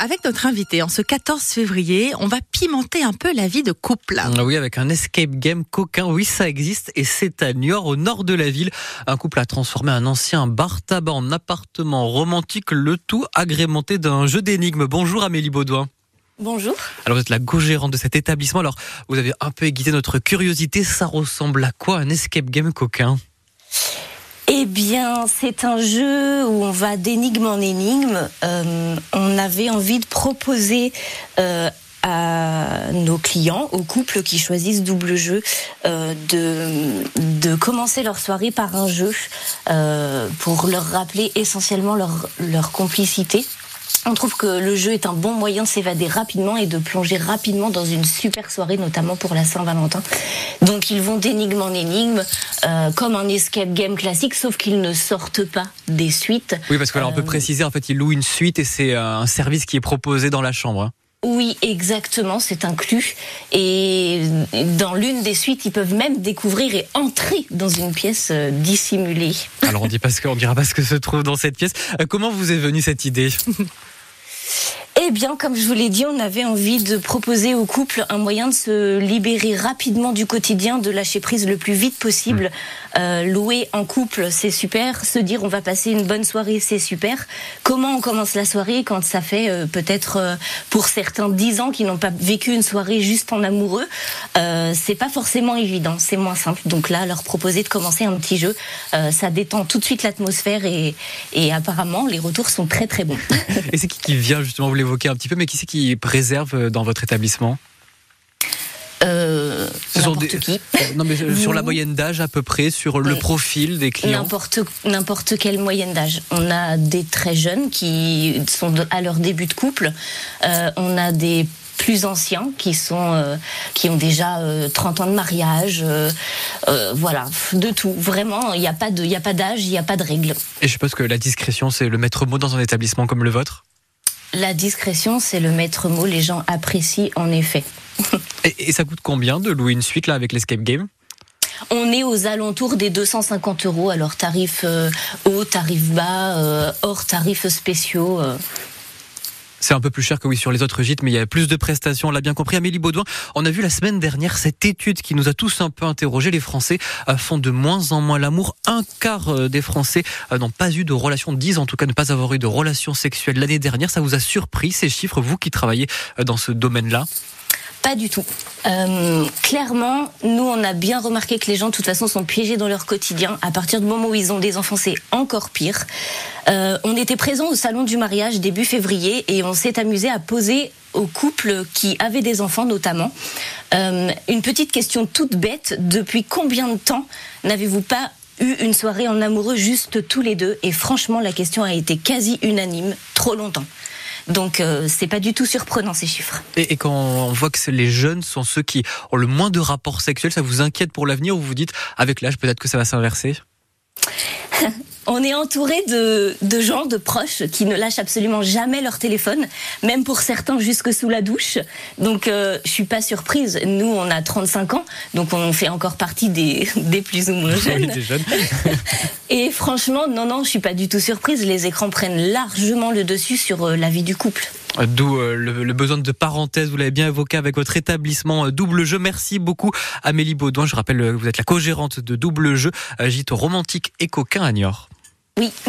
avec notre invité, en ce 14 février, on va pimenter un peu la vie de couple. Ah oui, avec un escape game coquin. Oui, ça existe et c'est à Niort, au nord de la ville. Un couple a transformé un ancien bar tabac en appartement romantique, le tout agrémenté d'un jeu d'énigmes. Bonjour Amélie Baudouin. Bonjour. Alors vous êtes la co-gérante de cet établissement. Alors vous avez un peu aiguisé notre curiosité. Ça ressemble à quoi un escape game coquin? Eh bien, c'est un jeu où on va d'énigme en énigme. Euh, on avait envie de proposer euh, à nos clients, aux couples qui choisissent double jeu, euh, de, de commencer leur soirée par un jeu pour leur rappeler essentiellement leur, leur complicité on trouve que le jeu est un bon moyen de s'évader rapidement et de plonger rapidement dans une super soirée, notamment pour la Saint-Valentin. Donc ils vont d'énigme en énigme, euh, comme un escape game classique, sauf qu'ils ne sortent pas des suites. Oui, parce que là, on peut euh, préciser, en fait, ils louent une suite et c'est euh, un service qui est proposé dans la chambre. Oui, exactement, c'est inclus. Et dans l'une des suites, ils peuvent même découvrir et entrer dans une pièce dissimulée. Alors on dit pas ce qu'on dira pas ce que se trouve dans cette pièce. Comment vous est venue cette idée? Eh bien, comme je vous l'ai dit, on avait envie de proposer au couple un moyen de se libérer rapidement du quotidien, de lâcher prise le plus vite possible. Mmh. Euh, louer en couple, c'est super. Se dire on va passer une bonne soirée, c'est super. Comment on commence la soirée quand ça fait euh, peut-être euh, pour certains dix ans qui n'ont pas vécu une soirée juste en amoureux, c'est pas forcément évident, c'est moins simple. Donc là, leur proposer de commencer un petit jeu, ça détend tout de suite l'atmosphère et, et apparemment les retours sont très très bons. et c'est qui qui vient justement vous l'évoquer un petit peu, mais qui c'est qui préserve euh, dans votre établissement? Euh, n'importe qui. Euh, non, mais sur la moyenne d'âge à peu près, sur le profil des clients? N'importe n'importe quelle moyenne d'âge. On a des très jeunes qui sont à leur début de couple. Euh, on a des plus anciens qui sont qui ont déjà 30 ans de mariage voilà de tout vraiment il n'y a pas de il a pas d'âge il n'y a pas de règles et je suppose que la discrétion c'est le maître mot dans un établissement comme le vôtre? La discrétion, c'est le maître mot. Les gens apprécient en effet. et, ça coûte combien de louer une suite là avec l'escape game? On est aux alentours des 250 euros, alors tarif euh, haut, tarif bas, euh, hors tarifs spéciaux. Euh. C'est un peu plus cher que oui sur les autres gîtes, mais il y a plus de prestations, on l'a bien compris. Amélie Baudouin, on a vu la semaine dernière cette étude qui nous a tous un peu interrogés. Les Français euh, font de moins en moins l'amour. Un quart euh, des Français euh, n'ont pas eu de relation, disent en tout cas ne pas avoir eu de relation sexuelle l'année dernière. Ça vous a surpris ces chiffres, vous qui travaillez dans ce domaine-là? Pas du tout. Euh, clairement, nous, on a bien remarqué que les gens, de toute façon, sont piégés dans leur quotidien. À partir du moment où ils ont des enfants, c'est encore pire. Euh, on était présent au salon du mariage début février et on s'est amusé à poser aux couples qui avaient des enfants notamment euh, une petite question toute bête. Depuis combien de temps n'avez-vous pas eu une soirée en amoureux juste tous les deux? Et franchement, la question a été quasi unanime. Trop longtemps. Donc euh, c'est pas du tout surprenant ces chiffres. Et, quand on voit que les jeunes sont ceux qui ont le moins de rapports sexuels, ça vous inquiète pour l'avenir ou vous dites avec l'âge peut-être que ça va s'inverser? on est entouré de, gens, de proches qui ne lâchent absolument jamais leur téléphone, même pour certains jusque sous la douche. Donc euh, je suis pas surprise. Nous, on a 35 ans, donc on fait encore partie des, des plus ou moins jeunes. Et franchement, non, non, je suis pas du tout surprise. Les écrans prennent largement le dessus sur euh, la vie du couple. D'où euh, le, besoin de parenthèse, vous l'avez bien évoqué avec votre établissement euh, Double Jeu. Merci beaucoup Amélie Baudouin. Je rappelle que vous êtes la co-gérante de Double Jeu, gîte romantique et coquin à Niort. Oui.